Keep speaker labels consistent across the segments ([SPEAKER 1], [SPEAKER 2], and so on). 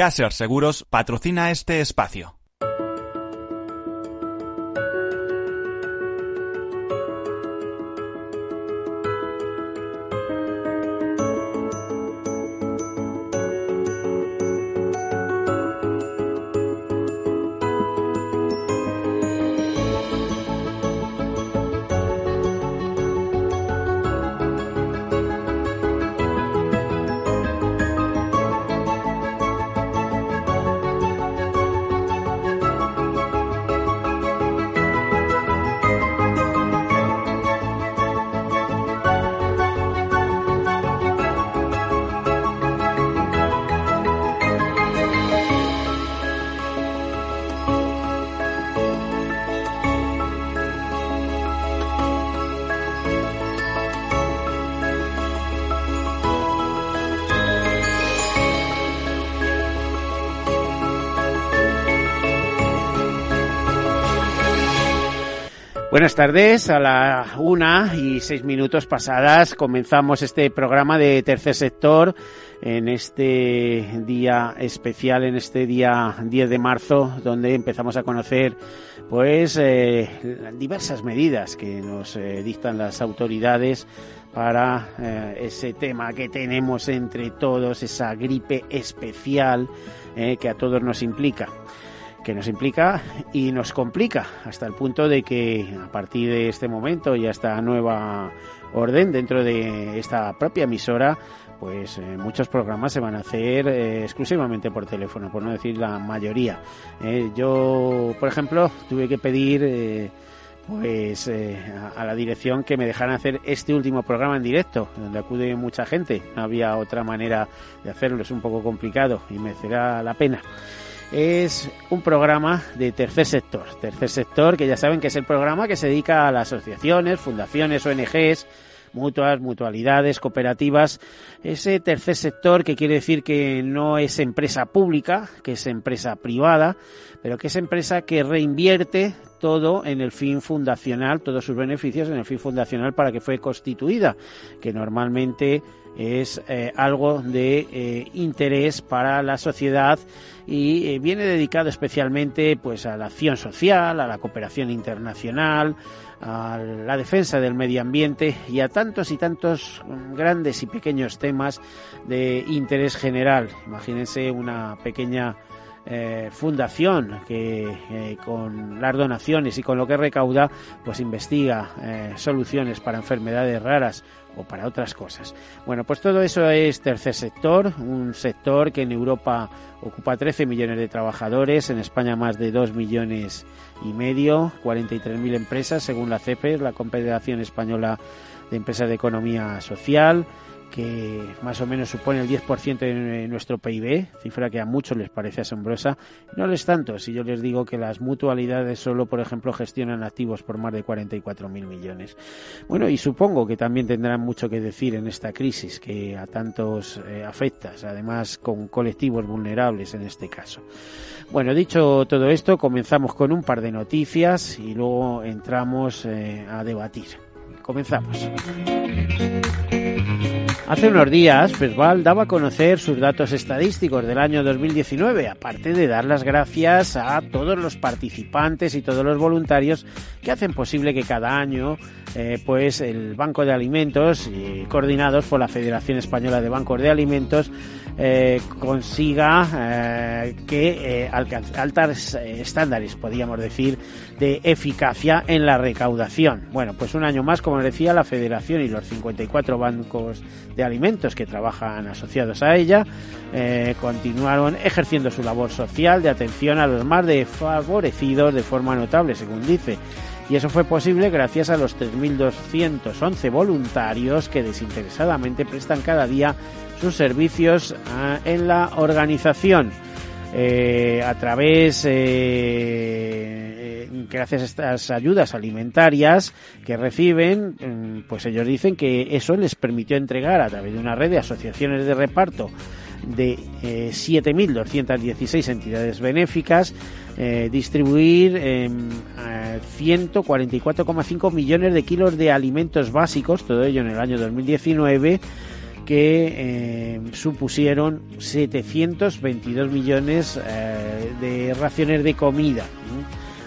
[SPEAKER 1] Caser Seguros patrocina este espacio.
[SPEAKER 2] Tardes, a la una y seis minutos pasadas comenzamos este programa de tercer sector en este día especial, en este día 10 de marzo, donde empezamos a conocer pues eh, diversas medidas que nos eh, dictan las autoridades para eh, ese tema que tenemos entre todos, esa gripe especial que a todos nos implica que nos implica y nos complica hasta el punto de que a partir de este momento y esta nueva orden dentro de esta propia emisora pues eh, muchos programas se van a hacer eh, exclusivamente por teléfono, por no decir la mayoría. Eh, yo, por ejemplo, tuve que pedir pues a, a, la dirección que me dejaran hacer este último programa en directo, donde acude mucha gente. No había otra manera de hacerlo, es un poco complicado y merecerá la pena es un programa de tercer sector. Tercer sector, que ya saben que es el programa que se dedica a las asociaciones, fundaciones, ONGs, mutuas, mutualidades, cooperativas. Ese tercer sector que quiere decir que no es empresa pública, que es empresa privada, pero que es empresa que reinvierte todo en el fin fundacional, todos sus beneficios en el fin fundacional para que fue constituida, que normalmente es eh, algo de eh, interés para la sociedad y eh, viene dedicado especialmente pues a la acción social, a la cooperación internacional, a la defensa del medio ambiente y a tantos y tantos grandes y pequeños temas de interés general. Imagínense una pequeña eh, fundación que eh, con las donaciones y con lo que recauda pues investiga eh, soluciones para enfermedades raras o para otras cosas. Bueno, pues todo eso es tercer sector, un sector que en Europa ocupa 13 millones de trabajadores, en España más de 2 millones y medio, 43.000 empresas según la CEPES, la Confederación Española de Empresas de Economía Social que más o menos supone el 10% de nuestro PIB, cifra que a muchos les parece asombrosa. No les tanto si yo les digo que las mutualidades solo, por ejemplo, gestionan activos por más de 44.000 millones. Bueno, y supongo que también tendrán mucho que decir en esta crisis que a tantos eh, afecta, además con colectivos vulnerables en este caso. Bueno, dicho todo esto, comenzamos con un par de noticias y luego entramos eh, a debatir. Comenzamos. Hace unos días, Pesval daba a conocer sus datos estadísticos del año 2019, aparte de dar las gracias a todos los participantes y todos los voluntarios que hacen posible que cada año eh, pues el Banco de Alimentos, coordinados por la Federación Española de Bancos de Alimentos, eh, consiga eh, que altos estándares, podríamos decir, de eficacia en la recaudación. Bueno, pues un año más, como decía, la Federación y los 54 bancos de alimentos que trabajan asociados a ella eh, continuaron ejerciendo su labor social de atención a los más desfavorecidos de forma notable, según dice. Y eso fue posible gracias a los 3.211 voluntarios que desinteresadamente prestan cada día sus servicios ah, en la organización. Eh, a través eh, gracias a estas ayudas alimentarias que reciben, mm, pues ellos dicen que eso les permitió entregar a través de una red de asociaciones de reparto de 7.216 eh, entidades benéficas, eh, distribuir 144,5 millones de kilos de alimentos básicos, todo ello en el año 2019 que eh, supusieron 722 millones eh, de raciones de comida.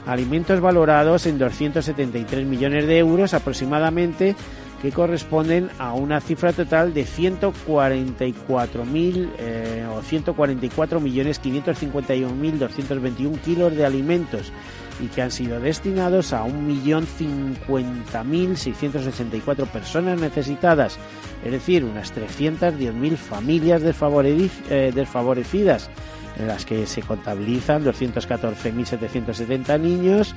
[SPEAKER 2] Alimentos valorados en 273 millones de euros aproximadamente, que corresponden a una cifra total de 144.000 eh, o 144 millones 551.221 kilos de alimentos y que han sido destinados a 1.050.684 personas necesitadas, es decir, unas 310.000 familias eh, desfavorecidas, en las que se contabilizan 214.770 niños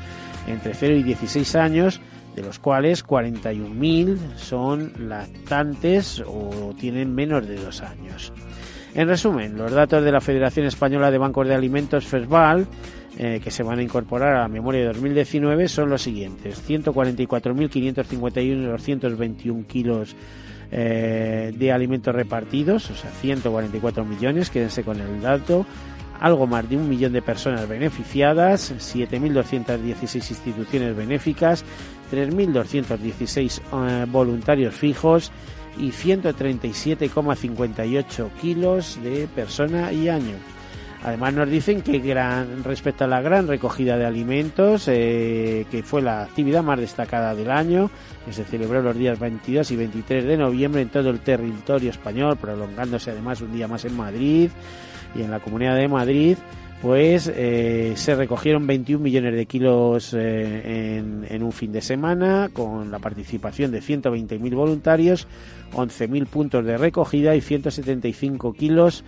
[SPEAKER 2] entre 0 y 16 años, de los cuales 41.000 son lactantes o tienen menos de dos años. En resumen, los datos de la Federación Española de Bancos de Alimentos FESVAL eh, que se van a incorporar a la memoria de 2019 son los siguientes: 144.551 221 kilos eh, de alimentos repartidos, o sea, 144 millones, quédense con el dato. Algo más de un millón de personas beneficiadas, 7.216 instituciones benéficas, 3.216 eh, voluntarios fijos y 137,58 kilos de persona y año. Además nos dicen que gran, respecto a la gran recogida de alimentos, eh, que fue la actividad más destacada del año, que se celebró los días 22 y 23 de noviembre en todo el territorio español, prolongándose además un día más en Madrid. Y en la Comunidad de Madrid, pues eh, se recogieron 21 millones de kilos eh, en, en, un fin de semana, con la participación de 120.000 voluntarios, 11.000 puntos de recogida y 175 kilos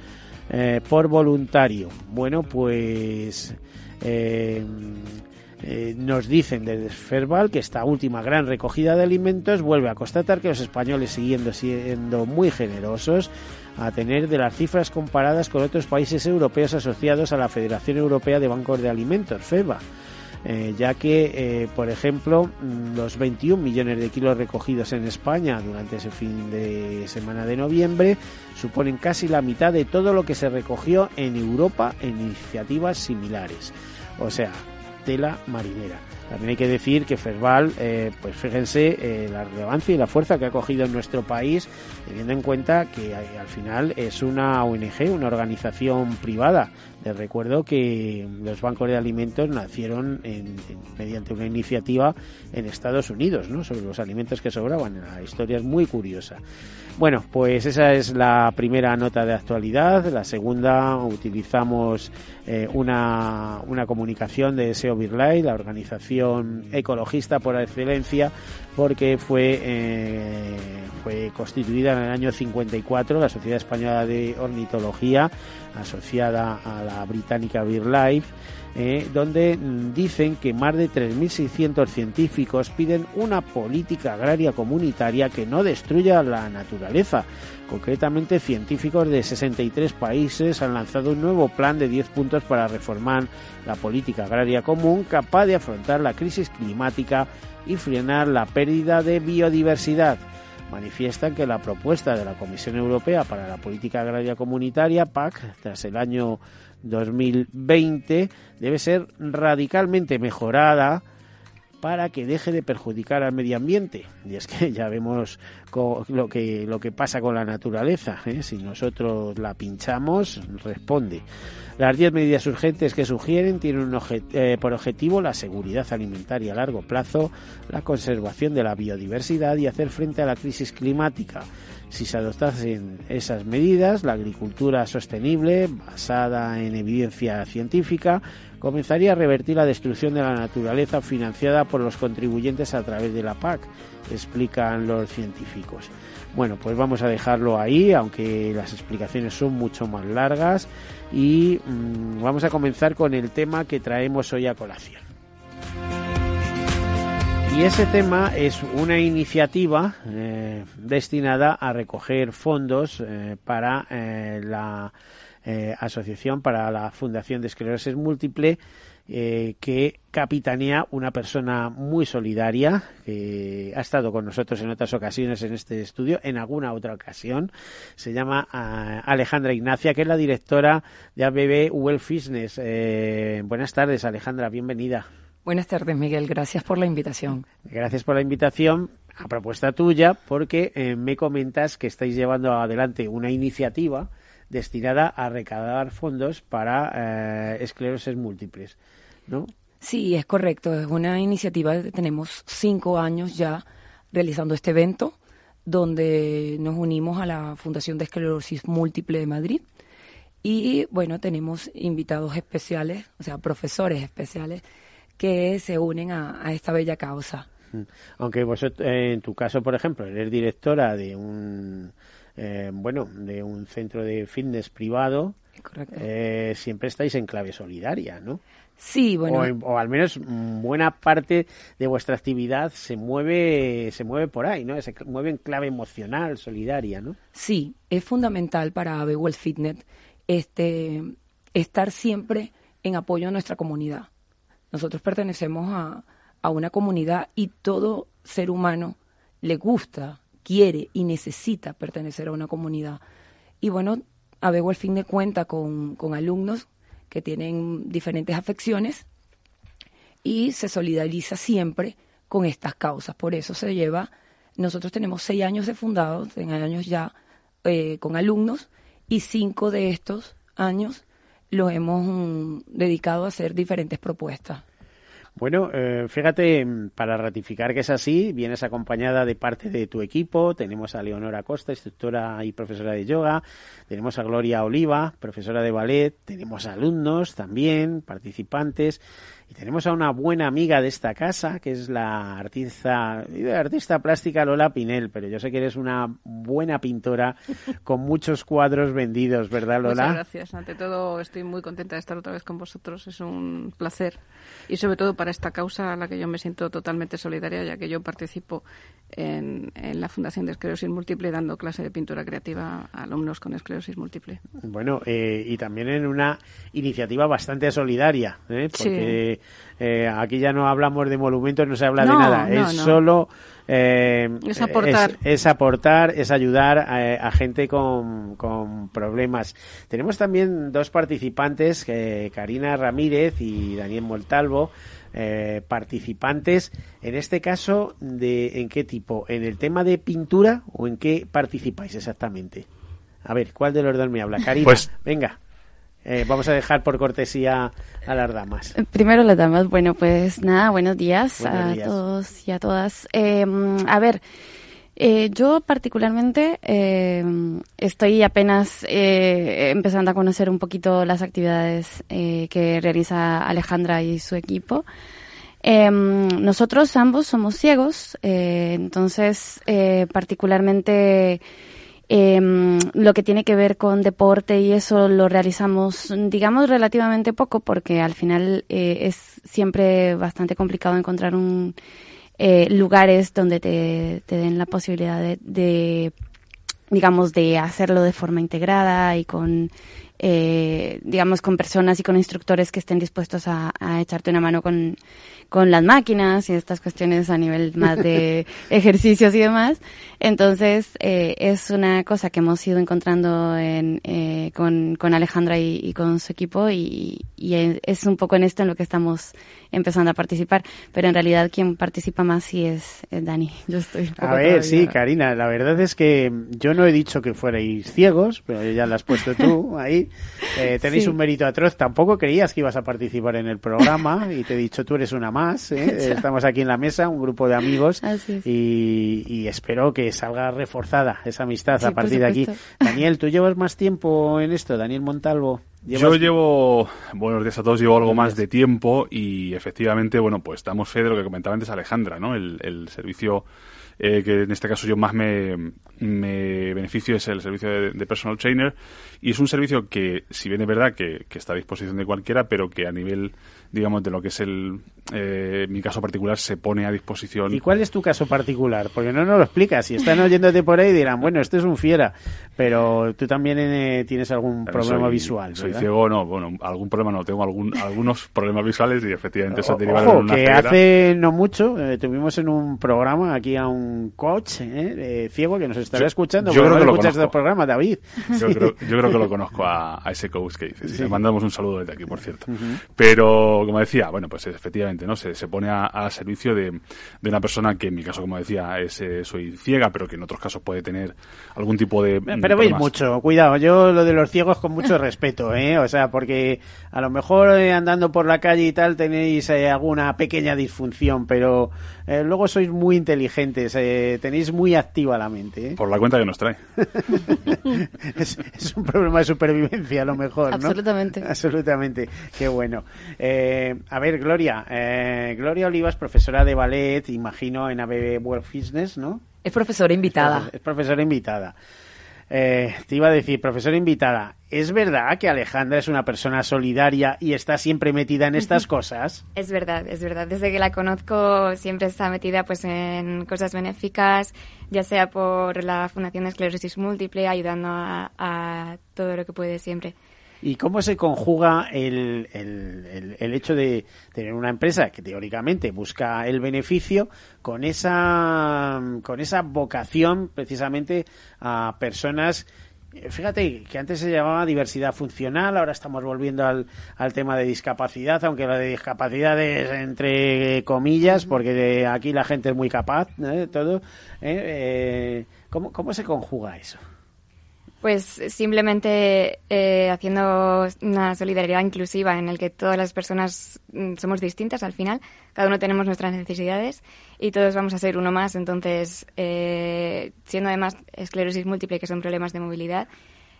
[SPEAKER 2] eh, por voluntario. Bueno, pues eh, eh, nos dicen desde Ferbal que esta última gran recogida de alimentos vuelve a constatar que los españoles siguiendo siendo muy generosos a tener de las cifras comparadas con otros países europeos asociados a la Federación Europea de Bancos de Alimentos, FEBA. Eh, ya que, eh, por ejemplo, los 21 millones de kilos recogidos en España durante ese fin de semana de noviembre suponen casi la mitad de todo lo que se recogió en Europa en iniciativas similares. O sea, tela marinera. También hay que decir que Ferbal, eh, pues fíjense la relevancia y la fuerza que ha cogido en nuestro país, teniendo en cuenta que al final es una ONG, una organización privada les recuerdo que los bancos de alimentos nacieron mediante una iniciativa en Estados Unidos, ¿no? Sobre los alimentos que sobraban. La historia es muy curiosa. Bueno, pues esa es la primera nota de actualidad. La segunda utilizamos eh, una, una comunicación de SEO Birlay, la organización ecologista por excelencia, porque fue, eh, fue constituida en el año 54 la Sociedad Española de Ornitología asociada a la británica BirdLife, eh, donde dicen que más de 3.600 científicos piden una política agraria comunitaria que no destruya la naturaleza. Concretamente, científicos de 63 países han lanzado un nuevo plan de 10 puntos para reformar la política agraria común capaz de afrontar la crisis climática y frenar la pérdida de biodiversidad. Manifiestan que la propuesta de la Comisión Europea para la Política Agraria Comunitaria, PAC, tras el año 2020, debe ser radicalmente mejorada para que deje de perjudicar al medio ambiente. Y es que ya vemos lo que, lo que pasa con la naturaleza. ¿eh? Si nosotros la pinchamos, responde. Las 10 medidas urgentes que sugieren tienen eh, por objetivo la seguridad alimentaria a largo plazo, la conservación de la biodiversidad y hacer frente a la crisis climática. Si se adoptasen esas medidas, la agricultura sostenible, basada en evidencia científica, comenzaría a revertir la destrucción de la naturaleza financiada por los contribuyentes a través de la PAC, explican los científicos. Bueno, pues vamos a dejarlo ahí, aunque las explicaciones son mucho más largas, y mm, vamos a comenzar con el tema que traemos hoy a colación. Y ese tema es una iniciativa eh, destinada a recoger fondos eh, para eh, la Asociación para la Fundación de Esclerosis Múltiple, que capitanea una persona muy solidaria, que ha estado con nosotros en otras ocasiones en este estudio, en alguna otra ocasión. Se llama Alejandra Ignacia, que es la directora de ABB Well Fitness. buenas tardes, Alejandra, bienvenida.
[SPEAKER 3] Buenas tardes, Miguel. Gracias por la invitación.
[SPEAKER 2] Gracias por la invitación. a propuesta tuya, porque eh, me comentas que estáis llevando adelante una iniciativa destinada a recaudar fondos para eh, esclerosis múltiples, ¿no?
[SPEAKER 3] Sí, es correcto. Es una iniciativa que tenemos cinco años ya realizando este evento, donde nos unimos a la Fundación de Esclerosis Múltiple de Madrid. Y bueno, tenemos invitados especiales, o sea, profesores especiales que se unen a, esta bella causa.
[SPEAKER 2] Aunque vosotros, eh, en tu caso, por ejemplo, eres directora de un, eh, bueno, de un centro de fitness privado, eh, siempre estáis en clave solidaria, ¿no?
[SPEAKER 3] Sí, bueno.
[SPEAKER 2] O, al menos buena parte de vuestra actividad se mueve, se mueve por ahí, ¿no? Se mueve en clave emocional, solidaria, ¿no?
[SPEAKER 3] Sí, es fundamental para Bewell Fitness este, estar siempre en apoyo a nuestra comunidad. Nosotros pertenecemos a, a una comunidad y todo ser humano le gusta, quiere y necesita pertenecer a una comunidad. Y bueno, Abego fin de cuenta con, con alumnos que tienen diferentes afecciones y se solidariza siempre con estas causas. Por eso se lleva, nosotros tenemos seis años de fundados, seis años ya eh, con alumnos y cinco de estos años los hemos mm, dedicado a hacer diferentes propuestas.
[SPEAKER 2] Bueno, eh, fíjate, para ratificar que es así, vienes acompañada de parte de tu equipo. Tenemos a Leonora Costa, instructora y profesora de yoga. Tenemos a Gloria Oliva, profesora de ballet. Tenemos alumnos también, participantes. Y tenemos a una buena amiga de esta casa, que es la artista, artista plástica Lola Pinel, pero yo sé que eres una buena pintora con muchos cuadros vendidos, ¿verdad, Lola?
[SPEAKER 4] Muchas gracias. Ante todo, estoy muy contenta de estar otra vez con vosotros. Es un placer. Y sobre todo para esta causa a la que yo me siento totalmente solidaria, ya que yo participo en, la Fundación de Esclerosis Múltiple dando clase de pintura creativa a alumnos con esclerosis múltiple.
[SPEAKER 2] Bueno, eh, y también en una iniciativa bastante solidaria, ¿eh? porque eh, aquí ya no hablamos de monumentos, no se habla de nada, es solo...
[SPEAKER 4] es aportar.
[SPEAKER 2] Es, aportar, es ayudar a, gente con, con, problemas. Tenemos también dos participantes, Karina Ramírez y Daniel Moltalvo, eh, participantes, en este caso, de ¿en qué tipo? ¿En el tema de pintura o en qué participáis exactamente? A ver, ¿cuál de los dos me habla? Karina, pues... venga. Eh, vamos a dejar por cortesía a las damas.
[SPEAKER 5] Primero las damas. Bueno, pues nada, buenos días, a todos y a todas. Em, a ver, eh, yo particularmente em, estoy apenas empezando a conocer un poquito las actividades que realiza Alejandra y su equipo. Em, nosotros ambos somos ciegos, eh, entonces eh, particularmente em, lo que tiene que ver con deporte y eso lo realizamos, digamos, relativamente poco porque al final eh, es siempre bastante complicado encontrar un lugares donde te, den la posibilidad de, digamos, de hacerlo de forma integrada y con digamos, con personas y con instructores que estén dispuestos a echarte una mano con, con las máquinas y estas cuestiones a nivel más de ejercicios y demás. Entonces, eh, es una cosa que hemos ido encontrando en, eh, con, con, Alejandra y, con su equipo y, y, es un poco en esto en lo que estamos empezando a participar. Pero en realidad quien participa más sí es, Dani. Yo estoy.
[SPEAKER 2] a ver, sí, Karina, la verdad es que yo no he dicho que fuerais ciegos, pero ya lo has puesto tú ahí. Eh, tenéis un mérito atroz. Tampoco creías que ibas a participar en el programa y te he dicho tú eres una más. ¿eh? Estamos aquí en la mesa, un grupo de amigos y, espero que salga reforzada esa amistad a partir de aquí. Daniel, ¿tú llevas más tiempo en esto? Daniel Montalvo.
[SPEAKER 6] Yo llevo, buenos días a todos, llevo algo más de tiempo y efectivamente, bueno, pues estamos fe de lo que comentaba antes Alejandra, ¿no? El, servicio eh, que en este caso yo más me, me beneficio es el servicio de, personal trainer y es un servicio que, si bien es verdad que, que está a disposición de cualquiera, pero que a nivel digamos, de lo que es el, eh, mi caso particular, se pone a disposición.
[SPEAKER 2] ¿Y cuál es tu caso particular? Porque no nos lo explicas. Si están oyéndote por ahí dirán, bueno, este es un fiera, pero tú también eh, tienes algún problema visual.
[SPEAKER 6] Soy ciego, no, bueno, algún problema no, tengo algún, algunos problemas visuales y efectivamente eso
[SPEAKER 2] deriva en una que hace no mucho eh, tuvimos en un programa aquí a un coach ¿eh? ciego que nos estará escuchando.
[SPEAKER 6] Yo creo que lo
[SPEAKER 2] escuchas el programa, David.
[SPEAKER 6] Yo, creo, que lo conozco a, ese coach que dices. Le mandamos un saludo desde aquí, por cierto. Pero, como decía, bueno, pues efectivamente, ¿no? Se, se pone a, servicio de, de, una persona que en mi caso, como decía, es, eh, soy ciega, pero que en otros casos puede tener algún tipo de...
[SPEAKER 2] Pero veis mucho, cuidado. Yo lo de los ciegos con mucho respeto, ¿eh? O sea, porque a lo mejor eh, andando por la calle y tal tenéis eh, alguna pequeña disfunción, pero eh, luego sois muy inteligentes, eh, tenéis muy activa la mente. ¿eh?
[SPEAKER 6] Por la cuenta que nos trae.
[SPEAKER 2] es, un problema de supervivencia a lo mejor, ¿no?
[SPEAKER 5] Absolutamente.
[SPEAKER 2] Absolutamente. Qué bueno. a ver, Gloria. Gloria Olivas, profesora de ballet, imagino, en ABB World Fitness, ¿no?
[SPEAKER 3] Es profesora invitada.
[SPEAKER 2] Es profesora invitada. Eh, te iba a decir, profesora invitada, ¿es verdad que Alejandra es una persona solidaria y está siempre metida en estas cosas?
[SPEAKER 7] Es verdad, es verdad. Desde que la conozco siempre está metida pues en cosas benéficas, ya sea por la Fundación de Esclerosis Múltiple, ayudando a todo lo que puede siempre.
[SPEAKER 2] ¿Y cómo se conjuga el, el, el, hecho de tener una empresa que teóricamente busca el beneficio con esa, con esa vocación precisamente a personas Fíjate que antes se llamaba diversidad funcional, ahora estamos volviendo al, al tema de discapacidad, aunque la de discapacidad es entre comillas, porque aquí la gente es muy capaz, ¿eh? todo. ¿eh? Eh, ¿cómo, ¿Cómo se conjuga eso?
[SPEAKER 7] Pues simplemente eh, haciendo una solidaridad inclusiva en el que todas las personas mm, somos distintas al final, cada uno tenemos nuestras necesidades y todos vamos a ser uno más. Entonces, eh, siendo además esclerosis múltiple, que son problemas de movilidad,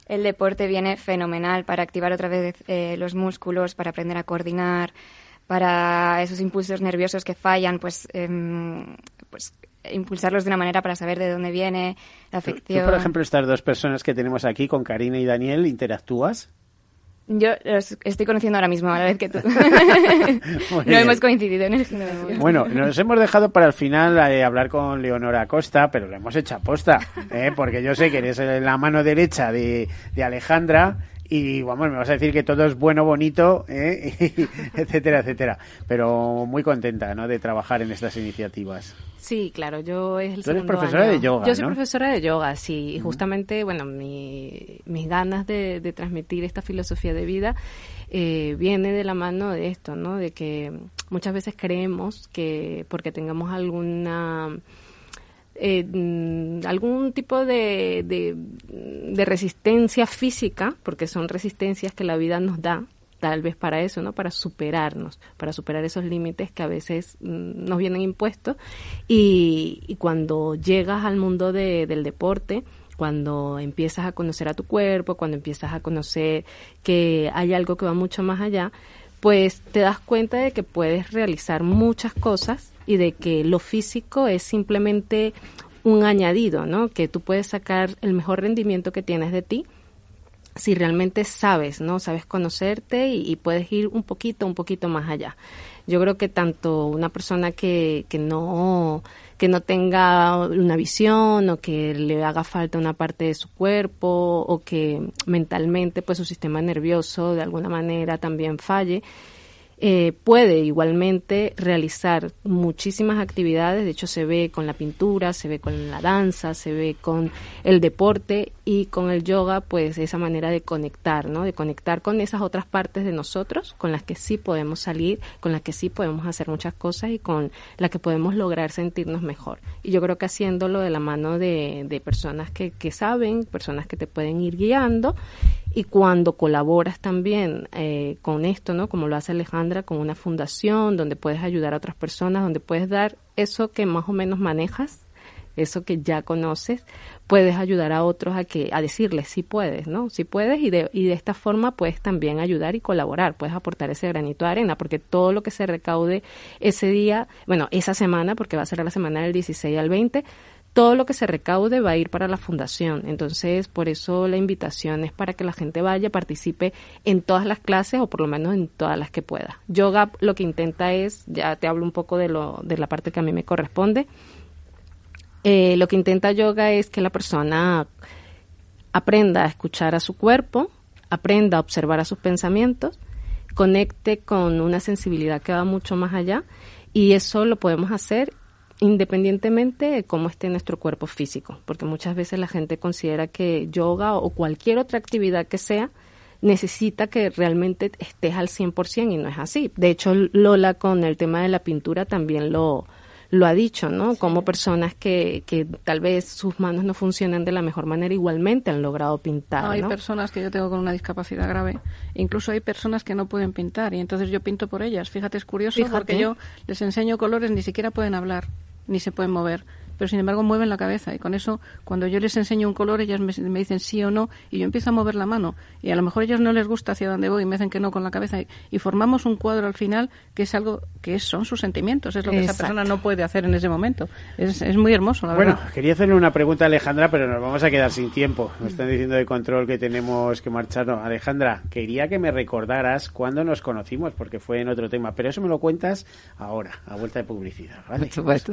[SPEAKER 7] el deporte viene fenomenal para activar otra vez eh, los músculos, para aprender a coordinar, para esos impulsos nerviosos que fallan, pues, em, pues impulsarlos de una manera para saber de dónde viene la afección.
[SPEAKER 2] ¿Tú, por ejemplo, estas dos personas que tenemos aquí, con Karina y Daniel, interactúas?
[SPEAKER 7] Yo los estoy conociendo ahora mismo, a la vez que tú. no hemos coincidido en el gimnasio.
[SPEAKER 2] Bueno, nos hemos dejado para el final eh, hablar con Leonora Costa, pero lo hemos hecho a posta, ¿eh? porque yo sé que eres la mano derecha de, de Alejandra y vamos, me vas a decir que todo es bueno, bonito, ¿eh? etcétera, etcétera. Pero muy contenta, ¿no? De trabajar en estas iniciativas.
[SPEAKER 8] Sí, claro, yo es el
[SPEAKER 2] Tú eres profesora de yoga,
[SPEAKER 8] Yo soy profesora de yoga, sí. Y justamente, bueno, mi, mis ganas de, de, transmitir esta filosofía de vida eh, viene de la mano de esto, ¿no? De que muchas veces creemos que porque tengamos alguna eh, mm, algún tipo de, de, resistencia física, porque son resistencias que la vida nos da, tal vez para eso, ¿no? Para superarnos, para superar esos límites que a veces mm, nos vienen impuestos. Y, cuando llegas al mundo del deporte, cuando empiezas a conocer a tu cuerpo, cuando empiezas a conocer que hay algo que va mucho más allá, pues te das cuenta de que puedes realizar muchas cosas y de que lo físico es simplemente un añadido, ¿no? Que tú puedes sacar el mejor rendimiento que tienes de ti si realmente sabes, ¿no? Sabes conocerte y, puedes ir un poquito, un poquito más allá. Yo creo que tanto una persona que, que no que no tenga una visión o que le haga falta una parte de su cuerpo o que mentalmente pues su sistema nervioso de alguna manera también falle, eh, puede igualmente realizar muchísimas actividades, de hecho se ve con la pintura, se ve con la danza, se ve con el deporte y con el yoga, pues esa manera de conectar, ¿no? De conectar con esas otras partes de nosotros, con las que sí podemos salir, con las que sí podemos hacer muchas cosas y con las que podemos lograr sentirnos mejor. Y yo creo que haciéndolo de la mano de, de personas que, que saben, personas que te pueden ir guiando y cuando colaboras también eh, con esto, ¿no? Como lo hace Alejandra, con una fundación donde puedes ayudar a otras personas, donde puedes dar eso que más o menos manejas, eso que ya conoces, puedes ayudar a otros a que a decirles si puedes, ¿no? Si puedes y de y de esta forma puedes también ayudar y colaborar, puedes aportar ese granito de arena, porque todo lo que se recaude ese día, bueno, esa semana, porque va a ser la semana del 16 al 20, todo lo que se recaude va a ir para la fundación. Entonces, por eso la invitación es para que la gente vaya, participe en todas las clases o por lo menos en todas las que pueda. Yoga lo que intenta es, ya te hablo un poco de, lo, de la parte que a mí me corresponde, eh, lo que intenta yoga es que la persona aprenda a escuchar a su cuerpo, aprenda a observar a sus pensamientos, conecte con una sensibilidad que va mucho más allá y eso lo podemos hacer independientemente de cómo esté nuestro cuerpo físico, porque muchas veces la gente considera que yoga o cualquier otra actividad que sea necesita que realmente estés al 100% y no es así. De hecho, Lola con el tema de la pintura también lo, lo ha dicho, ¿no? Como personas que, que tal vez sus manos no funcionan de la mejor manera igualmente han logrado pintar.
[SPEAKER 4] hay personas que yo tengo con una discapacidad grave, incluso hay personas que no pueden pintar y entonces yo pinto por ellas. Fíjate, es curioso porque yo les enseño colores, ni siquiera pueden hablar, ni se pueden mover pero sin embargo mueven la cabeza y con eso cuando yo les enseño un color ellas me, dicen sí o no y yo empiezo a mover la mano y a lo mejor a ellos no les gusta hacia dónde voy y me dicen que no con la cabeza y, formamos un cuadro al final que es algo que son sus sentimientos, es lo que esa persona no puede hacer en ese momento. Es, es muy hermoso, la
[SPEAKER 2] bueno,
[SPEAKER 4] verdad.
[SPEAKER 2] Bueno, quería hacerle una pregunta a Alejandra, pero nos vamos a quedar sin tiempo. Me están diciendo de control que tenemos que marcharnos. Alejandra, quería que me recordaras cuándo nos conocimos, porque fue en otro tema, pero eso me lo cuentas ahora, a vuelta de publicidad, ¿vale?
[SPEAKER 4] Por supuesto.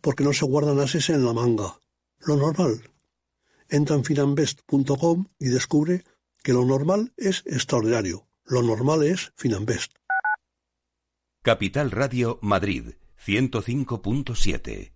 [SPEAKER 9] porque no se guardan ases en la manga. Lo normal. Entra en finambest.com y descubre que lo normal es extraordinario. Lo normal es Finambest.
[SPEAKER 10] Capital Radio Madrid 105.7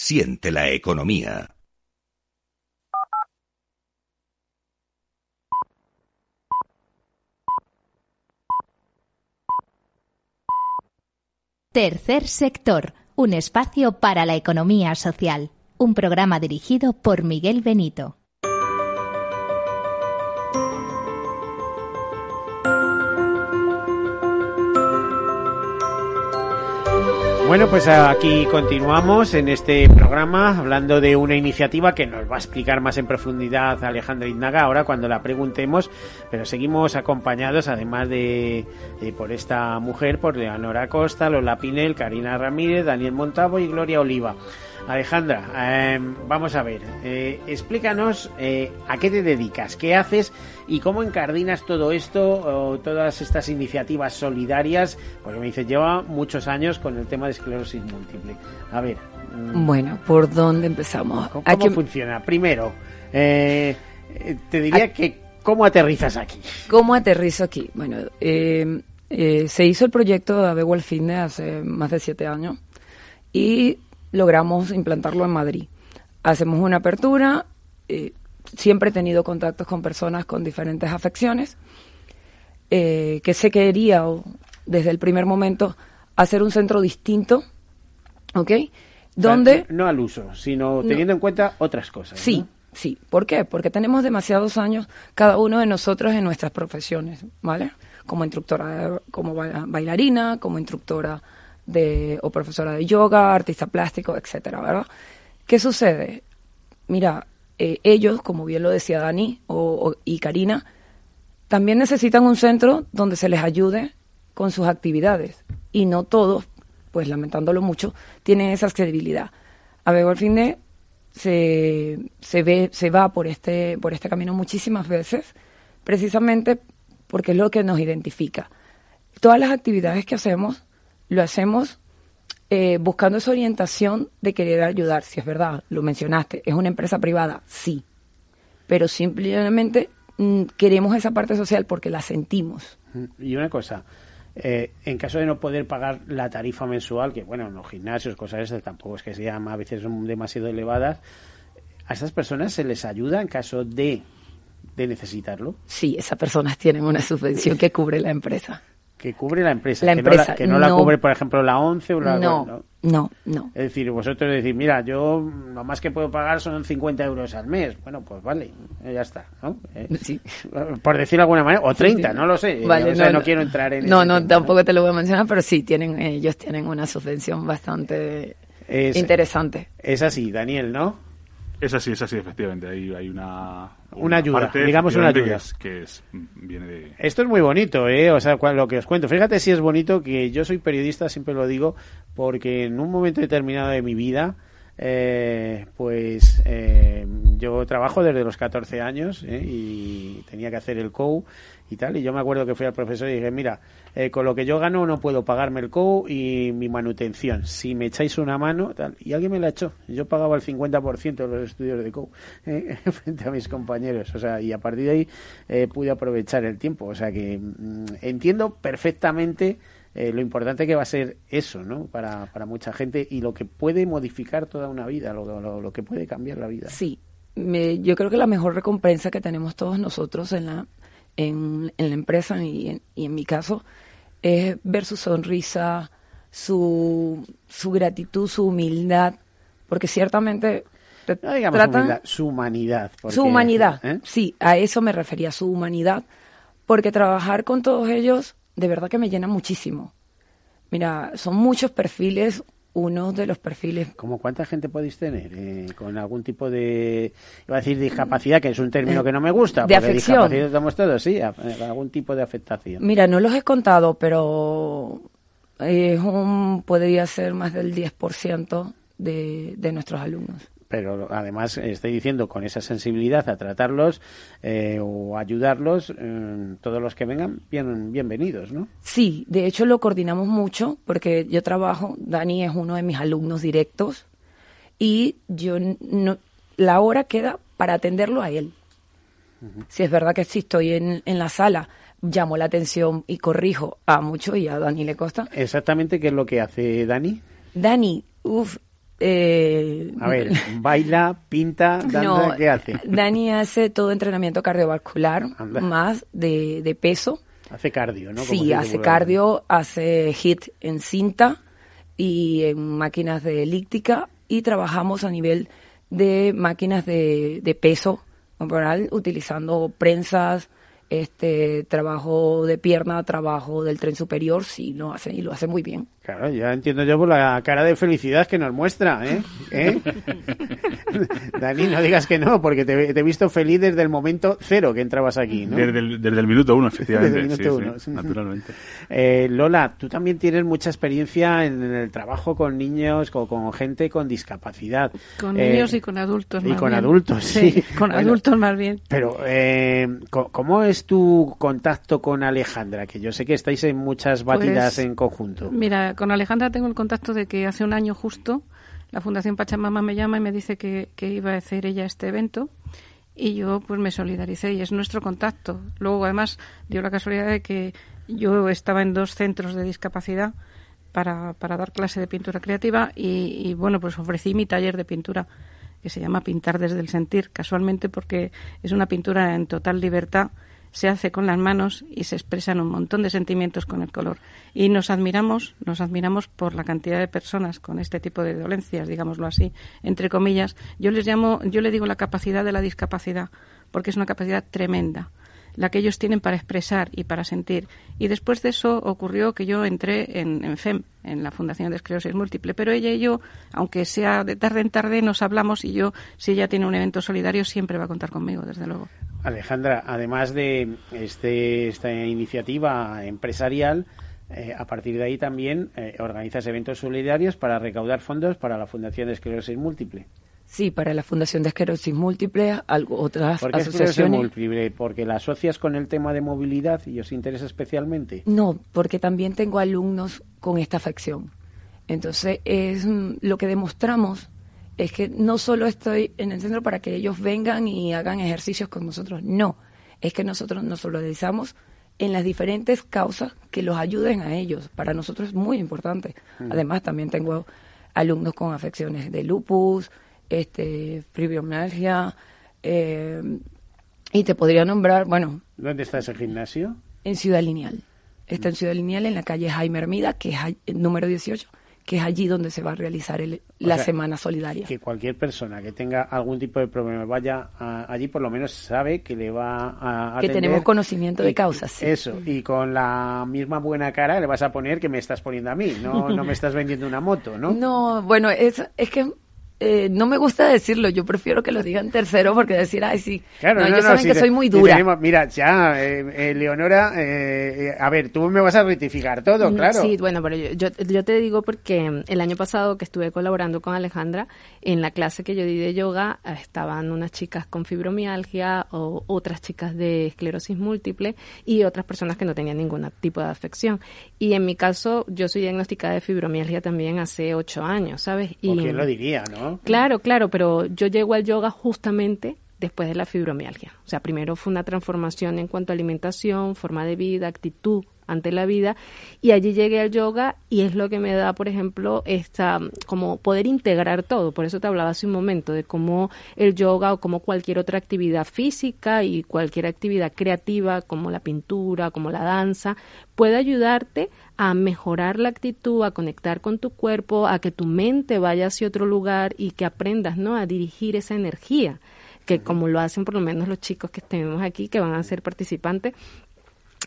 [SPEAKER 10] Siente la economía.
[SPEAKER 11] Tercer sector, un espacio para la economía social. Un programa dirigido por Miguel Benito.
[SPEAKER 2] Bueno, pues aquí continuamos en este programa hablando de una iniciativa que nos va a explicar más en profundidad Alejandra Indaga ahora cuando la preguntemos, pero seguimos acompañados además de, por esta mujer, por Leonora Costa, Lola Pinel, Karina Ramírez, Daniel Montavo y Gloria Oliva. Alejandra, em, vamos a ver, eh, explícanos eh, a qué te dedicas, qué haces y cómo encardinas todo esto, todas estas iniciativas solidarias, porque me dices, lleva muchos años con el tema de esclerosis múltiple. A ver.
[SPEAKER 3] Mm, bueno, ¿por dónde empezamos?
[SPEAKER 2] ¿Cómo, funciona? Primero, eh, te diría que, ¿cómo aterrizas aquí?
[SPEAKER 3] ¿Cómo aterrizo aquí? Bueno, se hizo el proyecto de Abewell Fitness hace más de siete años y logramos implantarlo en Madrid. Hacemos una apertura, eh, siempre he tenido contactos con personas con diferentes afecciones, eh, que se quería desde el primer momento hacer un centro distinto, ¿ok?
[SPEAKER 2] Donde... no, al uso, sino teniendo en cuenta otras cosas.
[SPEAKER 3] Sí, sí. ¿Por qué? Porque tenemos demasiados años cada uno de nosotros en nuestras profesiones, ¿vale? Como instructora, como bailarina, como instructora de, o profesora de yoga, artista plástico, etcétera, ¿verdad? ¿Qué sucede? Mira, eh, ellos, como bien lo decía Dani o, y Karina, también necesitan un centro donde se les ayude con sus actividades. Y no todos, pues lamentándolo mucho, tienen esa accesibilidad. A ver, al fin de se, se, ve, se va por este, por este camino muchísimas veces, precisamente porque es lo que nos identifica. Todas las actividades que hacemos lo hacemos eh, buscando esa orientación de querer ayudar, si es verdad, lo mencionaste, es una empresa privada, sí, pero simplemente mm, queremos esa parte social porque la sentimos.
[SPEAKER 2] Y una cosa, eh, en caso de no poder pagar la tarifa mensual, que bueno, en los gimnasios, cosas esas, tampoco es que sean a veces son demasiado elevadas, ¿a estas personas se les ayuda en caso de, de necesitarlo?
[SPEAKER 3] Sí, esas personas tienen una subvención que cubre la empresa
[SPEAKER 2] que cubre la empresa. La que. No que no, la cubre, por ejemplo, la 11 o la...
[SPEAKER 3] No, no, no.
[SPEAKER 2] Es decir, vosotros decís, mira, yo lo más que puedo pagar son 50 euros al mes. Bueno, pues vale, eh, ya está, ¿no? Eh,
[SPEAKER 3] sí.
[SPEAKER 2] Por decirlo de alguna manera, o 30, no lo sé. Vale, no, quiero entrar en
[SPEAKER 3] No, no, tampoco te lo voy a mencionar, pero sí, tienen ellos tienen una subvención bastante interesante.
[SPEAKER 2] Es así, Daniel, ¿no?
[SPEAKER 6] Es así, es así, efectivamente. Hay, hay una,
[SPEAKER 2] una, ayuda, digamos una ayuda.
[SPEAKER 6] Que, es, viene de...
[SPEAKER 2] Esto es muy bonito, ¿eh? O sea, lo que os cuento. Fíjate si es bonito que yo soy periodista, siempre lo digo, porque en un momento determinado de mi vida, eh, pues eh, yo trabajo desde los 14 años ¿eh? y tenía que hacer el COU y tal. Y yo me acuerdo que fui al profesor y dije, mira, eh, con lo que yo gano no puedo pagarme el COU y mi manutención. Si me echáis una mano, tal. Y alguien me la echó. Yo pagaba el 50% de los estudios de COU eh, frente a mis compañeros. O sea, y a partir de ahí eh, pude aprovechar el tiempo. O sea que mm, entiendo perfectamente lo importante que va a ser eso, ¿no? Para, para mucha gente y lo que puede modificar toda una vida, lo, lo, que puede cambiar la vida.
[SPEAKER 3] Sí, yo creo que la mejor recompensa que tenemos todos nosotros en la en, la empresa y en, mi caso es ver su sonrisa, su, su gratitud, su humildad, porque ciertamente
[SPEAKER 2] no digamos humildad, su humanidad.
[SPEAKER 3] su humanidad, ¿eh? sí, a eso me refería, su humanidad, porque trabajar con todos ellos de verdad que me llena muchísimo. Mira, son muchos perfiles uno de los perfiles.
[SPEAKER 2] ¿Cómo cuánta gente podéis tener eh, con algún tipo de, iba a decir discapacidad, que es un término que no me gusta,
[SPEAKER 3] de afección.
[SPEAKER 2] estamos todos, sí, algún tipo de afectación.
[SPEAKER 3] Mira, no los he contado, pero es un, podría ser más del 10% de, de nuestros alumnos.
[SPEAKER 2] Pero además estoy diciendo con esa sensibilidad a tratarlos eh, o ayudarlos, eh, todos los que vengan, bien, bienvenidos, ¿no?
[SPEAKER 3] Sí, de hecho lo coordinamos mucho porque yo trabajo, Dani es uno de mis alumnos directos y yo no, la hora queda para atenderlo a él. Si es verdad que si estoy en, en la sala llamo la atención y corrijo a mucho y a Dani le costa.
[SPEAKER 2] Exactamente, ¿qué es lo que hace Dani?
[SPEAKER 3] Dani, uff. Eh,
[SPEAKER 2] a ver, baila, pinta, danza, ¿qué hace?
[SPEAKER 3] Dani hace todo entrenamiento cardiovascular, más de, de, peso.
[SPEAKER 2] Hace cardio, ¿no?
[SPEAKER 3] sí, hace cardio, hace hit en cinta y en máquinas de elíptica y trabajamos a nivel de máquinas de, de peso corporal utilizando prensas, este trabajo de pierna, trabajo del tren superior, sí lo hace y lo hace muy bien.
[SPEAKER 2] Claro, ya entiendo yo por la cara de felicidad que nos muestra, ¿eh? ¿Eh? Dani, no digas que no, porque te, he visto feliz desde el momento cero que entrabas aquí, ¿no?
[SPEAKER 6] Desde el, minuto uno, efectivamente. Desde el minuto uno. naturalmente.
[SPEAKER 2] Eh, Lola, tú también tienes mucha experiencia en, el trabajo con niños, con, con gente con discapacidad.
[SPEAKER 4] Con eh, niños y con adultos,
[SPEAKER 2] Y con adultos, sí.
[SPEAKER 4] con adultos más bien.
[SPEAKER 2] Pero, eh, ¿cómo es tu contacto con Alejandra? Que yo sé que estáis en muchas batidas pues, en conjunto.
[SPEAKER 4] Mira, con Alejandra tengo el contacto de que hace un año justo la Fundación Pachamama me llama y me dice que, iba a hacer ella este evento y yo pues me solidaricé y es nuestro contacto. Luego además dio la casualidad de que yo estaba en dos centros de discapacidad para, para dar clase de pintura creativa y, y, bueno pues ofrecí mi taller de pintura que se llama Pintar desde el sentir, casualmente porque es una pintura en total libertad se hace con las manos y se expresan un montón de sentimientos con el color. Y nos admiramos, nos admiramos por la cantidad de personas con este tipo de dolencias, digámoslo así, entre comillas. Yo les llamo, yo le digo la capacidad de la discapacidad, porque es una capacidad tremenda la que ellos tienen para expresar y para sentir. Y después de eso ocurrió que yo entré en, FEM, en la Fundación de Esclerosis Múltiple, pero ella y yo, aunque sea de tarde en tarde, nos hablamos y yo, si ella tiene un evento solidario, siempre va a contar conmigo, desde luego.
[SPEAKER 2] Alejandra, además de este, esta iniciativa empresarial, eh, a partir de ahí también eh, organizas eventos solidarios para recaudar fondos para la Fundación de Esclerosis Múltiple.
[SPEAKER 3] Sí, para la Fundación de Esclerosis Múltiple, algo, otras
[SPEAKER 2] ¿Por qué asociaciones. múltiple? ¿Porque la asocias con el tema de movilidad y os interesa especialmente?
[SPEAKER 3] No, porque también tengo alumnos con esta afección. Entonces, es mm, lo que demostramos es que no solo estoy en el centro para que ellos vengan y hagan ejercicios con nosotros, no, es que nosotros nos solidarizamos en las diferentes causas que los ayuden a ellos. Para nosotros es muy importante. Mm. Además, también tengo alumnos con afecciones de lupus, este, fibromialgia, eh, y te podría nombrar, bueno...
[SPEAKER 2] ¿Dónde está ese gimnasio?
[SPEAKER 3] En Ciudad Lineal. Está en Ciudad Lineal, en la calle Jaime Hermida, que es el número 18, que es allí donde se va a realizar la Semana Solidaria.
[SPEAKER 2] Que cualquier persona que tenga algún tipo de problema vaya allí, por lo menos sabe que le va a
[SPEAKER 3] atender. Que tenemos conocimiento de causas.
[SPEAKER 2] Eso, y con la misma buena cara le vas a poner que me estás poniendo a mí, no, no me estás vendiendo una moto, ¿no?
[SPEAKER 3] No, bueno, es, es que eh, no me gusta decirlo, yo prefiero que lo digan tercero porque decir, ay, sí, claro, no, ellos saben que soy muy dura.
[SPEAKER 2] mira, ya, eh, eh, Leonora, a ver, tú me vas a rectificar todo, mm, claro.
[SPEAKER 8] Sí, bueno, pero yo, yo, te digo porque el año pasado que estuve colaborando con Alejandra, en la clase que yo di de yoga estaban unas chicas con fibromialgia o otras chicas de esclerosis múltiple y otras personas que no tenían ningún tipo de afección. Y en mi caso, yo soy diagnosticada de fibromialgia también hace ocho años, ¿sabes?
[SPEAKER 2] Y, ¿Quién lo diría, no?
[SPEAKER 8] Claro, claro, pero yo llego al yoga justamente después de la fibromialgia. O sea, primero fue una transformación en cuanto a alimentación, forma de vida, actitud ante la vida y allí llegué al yoga y es lo que me da, por ejemplo, esta como poder integrar todo. Por eso te hablaba hace un momento de cómo el yoga o como cualquier otra actividad física y cualquier actividad creativa como la pintura, como la danza, puede ayudarte a mejorar la actitud, a conectar con tu cuerpo, a que tu mente vaya hacia otro lugar y que aprendas, ¿no? a dirigir esa energía que como lo hacen por lo menos los chicos que tenemos aquí, que van a ser participantes,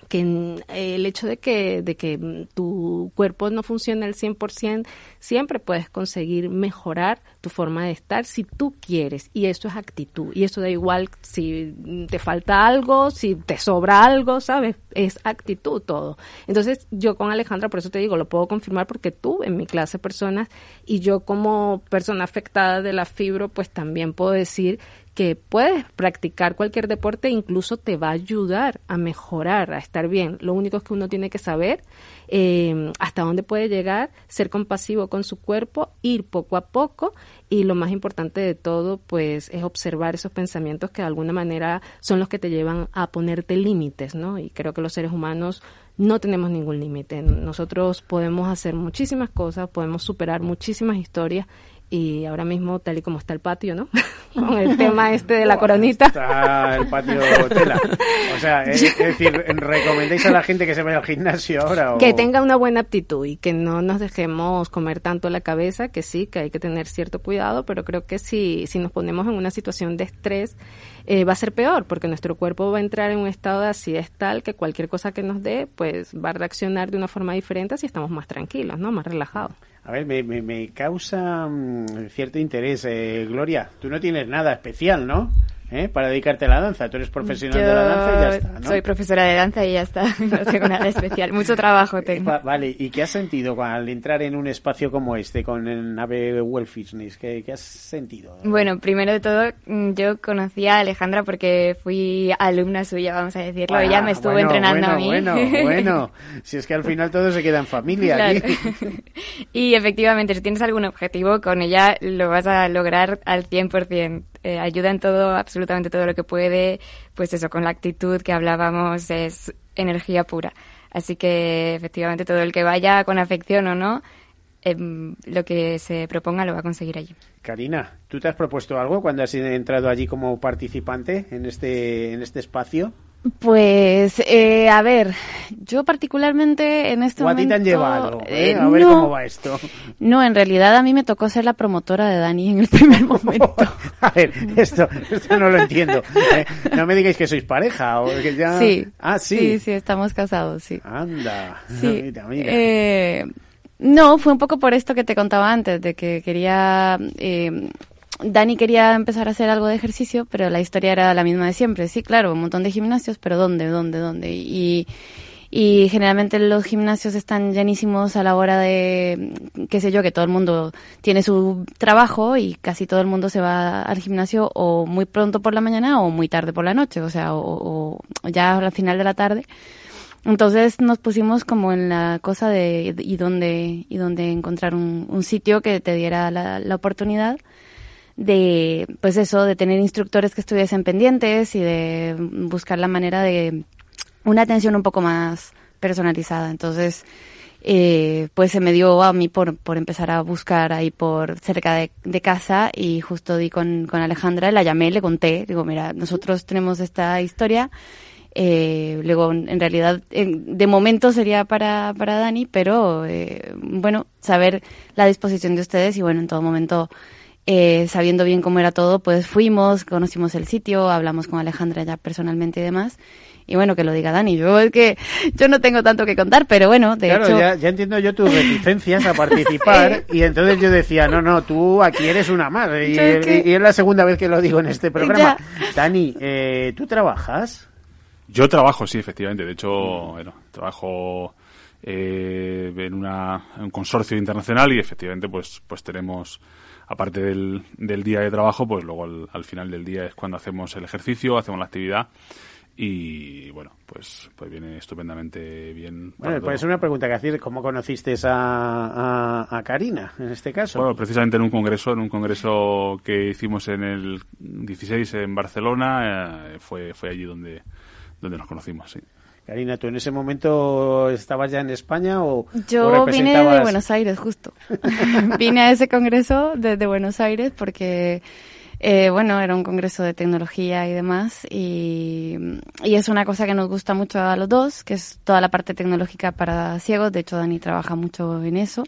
[SPEAKER 8] que el hecho de que, de que tu cuerpo no funcione al 100%, siempre puedes conseguir mejorar tu forma de estar si tú quieres. Y eso es actitud. Y eso da igual si te falta algo, si te sobra algo, ¿sabes? Es actitud todo. Entonces, yo con Alejandra, por eso te digo, lo puedo confirmar porque tú en mi clase personas y yo como persona afectada de la fibro, pues también puedo decir que puedes practicar cualquier deporte, incluso te va a ayudar a mejorar, a estar bien. Lo único es que uno tiene que saber eh, hasta dónde puede llegar, ser compasivo con su cuerpo, ir poco a poco y lo más importante de todo, pues, es observar esos pensamientos que de alguna manera son los que te llevan a ponerte límites, ¿no? Y creo que los seres humanos no tenemos ningún límite. Nosotros podemos hacer muchísimas cosas, podemos superar muchísimas historias y ahora mismo tal y como está el patio, ¿no? Con el tema este de la coronita.
[SPEAKER 2] Está el patio tela. O sea, es, decir, ¿recomendáis a la gente que se vaya al gimnasio ahora?
[SPEAKER 8] Que tenga una buena aptitud y que no nos dejemos comer tanto la cabeza, que sí, que hay que tener cierto cuidado, pero creo que si, si nos ponemos en una situación de estrés, eh, va a ser peor, porque nuestro cuerpo va a entrar en un estado de acidez tal que cualquier cosa que nos dé, pues va a reaccionar de una forma diferente si estamos más tranquilos, ¿no? Más relajados.
[SPEAKER 2] A ver, me, me, causa mm, cierto interés. Eh, Gloria, tú no tienes nada especial, ¿no? ¿Eh? para dedicarte a la danza. Tú eres profesional de la danza y ya está, ¿no?
[SPEAKER 7] Soy profesora de danza y ya está. No tengo nada especial. Mucho trabajo tengo.
[SPEAKER 2] vale, ¿y qué has sentido al entrar en un espacio como este con el nave Well Fitness? ¿Qué, has sentido?
[SPEAKER 7] Bueno, primero de todo, mm, yo conocí a Alejandra porque fui alumna suya, vamos a decirlo. Ella me estuvo entrenando
[SPEAKER 2] a
[SPEAKER 7] mí.
[SPEAKER 2] Bueno, bueno. Si es que al final todo se queda en familia.
[SPEAKER 7] y efectivamente, si tienes algún objetivo, con ella lo vas a lograr al 100%. Eh, ayuda en todo, absolutamente todo lo que puede, pues eso, con la actitud que hablábamos es energía pura. Así que efectivamente todo el que vaya con afección o no, em, lo que se proponga lo va a conseguir allí.
[SPEAKER 2] Karina, ¿tú te has propuesto algo cuando has entrado allí como participante en este, en este espacio?
[SPEAKER 5] Pues, eh, a ver, yo particularmente en este
[SPEAKER 2] ¿O
[SPEAKER 5] a
[SPEAKER 2] ti te han llevado? ¿eh? a ver cómo va esto.
[SPEAKER 5] No, en realidad a mí me tocó ser la promotora de Dani en el primer momento.
[SPEAKER 2] a ver, esto, esto no lo entiendo. ¿eh? No me digáis que sois pareja o que ya...
[SPEAKER 5] Sí.
[SPEAKER 2] Ah, sí.
[SPEAKER 5] Sí, sí, estamos casados, sí.
[SPEAKER 2] Anda.
[SPEAKER 5] Sí. no, fue un poco por esto que te contaba antes, de que quería Dani quería empezar a hacer algo de ejercicio, pero la historia era la misma de siempre. Sí, claro, un montón de gimnasios, pero ¿dónde, dónde, dónde? Y, generalmente los gimnasios están llenísimos a la hora de, qué sé yo, que todo el mundo tiene su trabajo y casi todo el mundo se va al gimnasio o muy pronto por la mañana o muy tarde por la noche, o sea, o, ya al final de la tarde. Entonces nos pusimos como en la cosa de y dónde, y dónde encontrar un, un sitio que te diera la, la oportunidad de, pues eso, de tener instructores que estuviesen pendientes y de buscar la manera de una atención un poco más personalizada. Entonces, eh, pues se me dio a mí por, por empezar a buscar ahí por cerca de, casa y justo di con, con Alejandra, la llamé, le conté, digo, mira, nosotros tenemos esta historia. Eh, luego, en realidad, de momento sería para, para Dani, pero eh, bueno, saber la disposición de ustedes y bueno, en todo momento eh, sabiendo bien cómo era todo, pues fuimos, conocimos el sitio, hablamos con Alejandra ya personalmente y demás. Y bueno, que lo diga Dani. Yo es que yo no tengo tanto que contar, pero bueno, de
[SPEAKER 2] claro,
[SPEAKER 5] hecho...
[SPEAKER 2] Ya, ya entiendo yo tus reticencias a participar y entonces yo decía, no, no, tú aquí eres una más. Y, es, la segunda vez que lo digo en este programa. Dani, eh, ¿tú trabajas?
[SPEAKER 6] Yo trabajo, sí, efectivamente. De hecho, bueno, trabajo eh, en, una, en un consorcio internacional y efectivamente pues, pues tenemos aparte del, del día de trabajo, pues luego al, final del día es cuando hacemos el ejercicio, hacemos la actividad y bueno, pues, pues viene estupendamente bien.
[SPEAKER 2] Bueno, pues una pregunta que hacer, ¿cómo conociste a, a, Karina en este caso?
[SPEAKER 6] Bueno, precisamente en un congreso, en un congreso que hicimos en el 16 en Barcelona, eh, fue, fue allí donde, donde nos conocimos, sí.
[SPEAKER 2] Karina, ¿tú en ese momento estabas ya en España o
[SPEAKER 5] Yo vine de Buenos Aires, justo. vine a ese congreso desde Buenos Aires porque, eh, bueno, era un congreso de tecnología y demás y, y, es una cosa que nos gusta mucho a los dos, que es toda la parte tecnológica para ciegos. De hecho, Dani trabaja mucho en eso.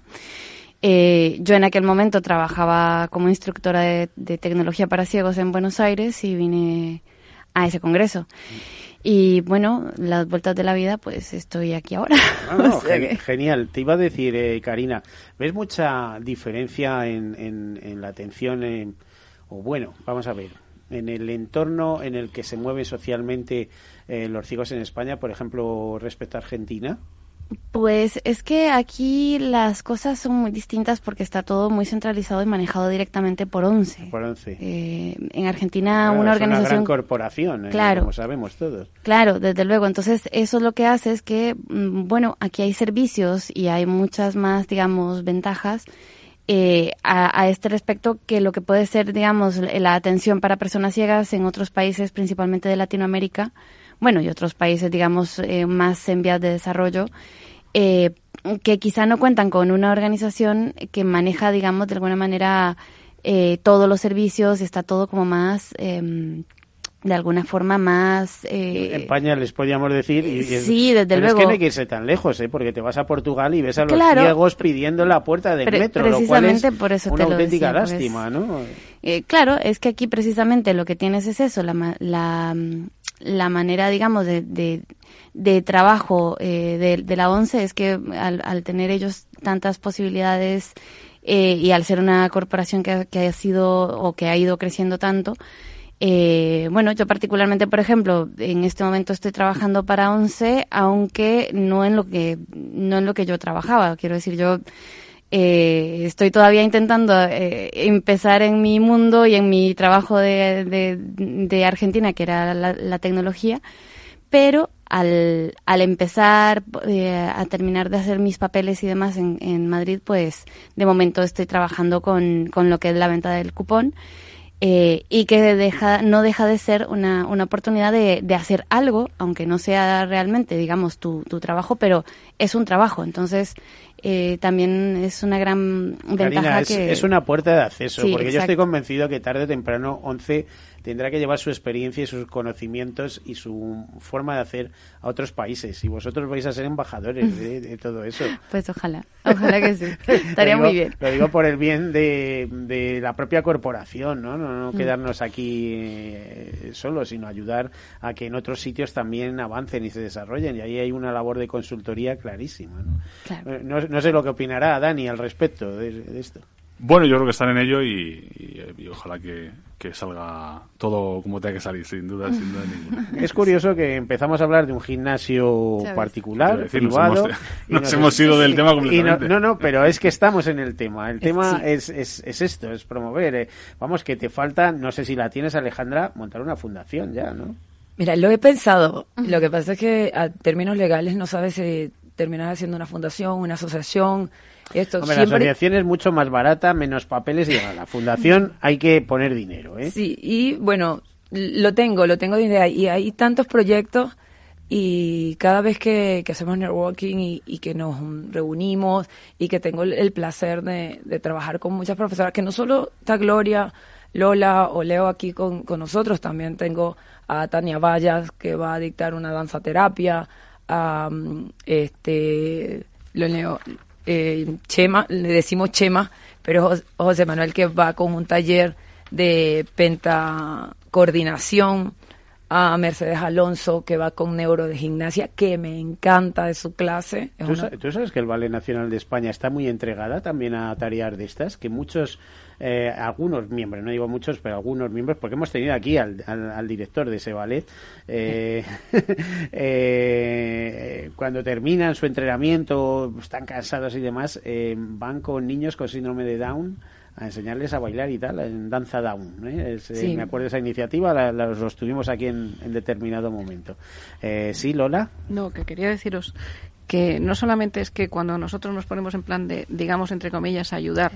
[SPEAKER 5] Eh, yo en aquel momento trabajaba como instructora de, de, tecnología para ciegos en Buenos Aires y vine a ese congreso. Y bueno, las vueltas de la vida, pues estoy aquí ahora.
[SPEAKER 2] Genial. Te iba a decir, eh, Karina, ¿ves mucha diferencia en, en, la atención? En, o bueno, vamos a ver, en el entorno en el que se mueven socialmente eh, los ciegos en España, por ejemplo, respecto a Argentina?
[SPEAKER 5] Pues es que aquí las cosas son muy distintas porque está todo muy centralizado y manejado directamente por ONCE.
[SPEAKER 2] Por ONCE.
[SPEAKER 5] Eh, en Argentina una organización...
[SPEAKER 2] Es una gran corporación, eh, claro, como sabemos todos.
[SPEAKER 5] Claro, desde luego. Entonces eso lo que hace es que, mm, bueno, aquí hay servicios y hay muchas más, digamos, ventajas eh, a, a, este respecto que lo que puede ser, digamos, la atención para personas ciegas en otros países, principalmente de Latinoamérica, bueno, y otros países, digamos, eh, más en vías de desarrollo, eh, que quizá no cuentan con una organización que maneja, digamos, de alguna manera eh, todos los servicios, está todo como más em, de alguna forma más...
[SPEAKER 2] Eh, en España les podríamos decir... Y,
[SPEAKER 5] sí, desde
[SPEAKER 2] pero
[SPEAKER 5] luego.
[SPEAKER 2] es que no hay que irse tan lejos, ¿eh? porque te vas a Portugal y ves a los ciegos pidiendo la puerta del metro, lo cual es por eso una auténtica pues. lástima, ¿no?
[SPEAKER 5] Eh, claro, es que aquí precisamente lo que tienes es eso, la, la, la manera, digamos, de, de, trabajo eh, de, la ONCE es que al, al tener ellos tantas posibilidades eh, y al ser una corporación que, que ha sido o que ha ido creciendo tanto, eh, bueno, yo particularmente, por ejemplo, en este momento estoy trabajando para ONCE, aunque no en lo que no en lo que yo trabajaba. Quiero decir, yo eh, estoy todavía intentando eh, empezar en mi mundo y en mi trabajo de, de, Argentina, que era la, tecnología, pero al, al empezar eh, a terminar de hacer mis papeles y demás en, en Madrid, pues de momento estoy trabajando con, con lo que es la venta del cupón. Eh, y que deja, no deja de ser una, una oportunidad de, de, hacer algo, aunque no sea realmente, digamos, tu, tu trabajo, pero es un trabajo. Entonces, eh, también es una gran ventaja
[SPEAKER 2] es,
[SPEAKER 5] que...
[SPEAKER 2] es una puerta de acceso, porque yo estoy convencido que tarde o temprano 11 tendrá que llevar su experiencia y sus conocimientos y su forma de hacer a otros países. Y vosotros vais a ser embajadores de, todo eso.
[SPEAKER 5] Pues ojalá, ojalá que sí. Estaría muy bien.
[SPEAKER 2] Lo digo por el bien de, de la propia corporación, ¿no? No, mm. quedarnos aquí eh, solos, sino ayudar a que en otros sitios también avancen y se desarrollen. Y ahí hay una labor de consultoría clarísima. ¿no? Eh, no, sé lo que opinará Dani al respecto de esto.
[SPEAKER 6] Bueno, yo creo que están en ello y, ojalá que, salga todo como tenga que salir, sin duda, sin duda ninguna.
[SPEAKER 2] Es curioso que empezamos a hablar de un gimnasio particular, privado.
[SPEAKER 6] Nos hemos, ido del tema completamente.
[SPEAKER 2] No, no, pero es que estamos en el tema. El tema es, es, es, esto, es promover. Eh. Vamos, que te falta, no sé si la tienes, Alejandra, montar una fundación ya, ¿no?
[SPEAKER 3] Mira, lo he pensado. Lo que pasa es que a términos legales no sabes si terminar haciendo una fundación, una asociación esto
[SPEAKER 2] La asociación es mucho más barata, menos papeles y la fundación hay que poner dinero. ¿eh?
[SPEAKER 3] Sí, y bueno, lo tengo, lo tengo de idea. Y hay tantos proyectos y cada vez que, hacemos networking y, que nos reunimos y que tengo el, placer de, trabajar con muchas profesoras, que no solo está Gloria, Lola o Leo aquí con, nosotros, también tengo a Tania Vallas que va a dictar una danza terapia, a este, lo leo, eh, Chema, le decimos Chema, pero José Manuel que va con un taller de pentacoordinación, a Mercedes Alonso que va con neuro de gimnasia, que me encanta de su clase.
[SPEAKER 2] ¿Tú, sabes que el Ballet Nacional de España está muy entregada también a tareas de estas? Que muchos eh, algunos miembros, no digo muchos, pero algunos miembros, porque hemos tenido aquí al, al, director de ese ballet, eh, eh, cuando terminan su entrenamiento, están cansados y demás, van con niños con síndrome de Down a enseñarles a bailar y tal, en danza down. Me acuerdo de esa iniciativa, la, los tuvimos aquí en, en determinado momento. ¿Sí, Lola?
[SPEAKER 4] No, que quería deciros que no solamente es que cuando nosotros nos ponemos en plan de, digamos, entre comillas, ayudar,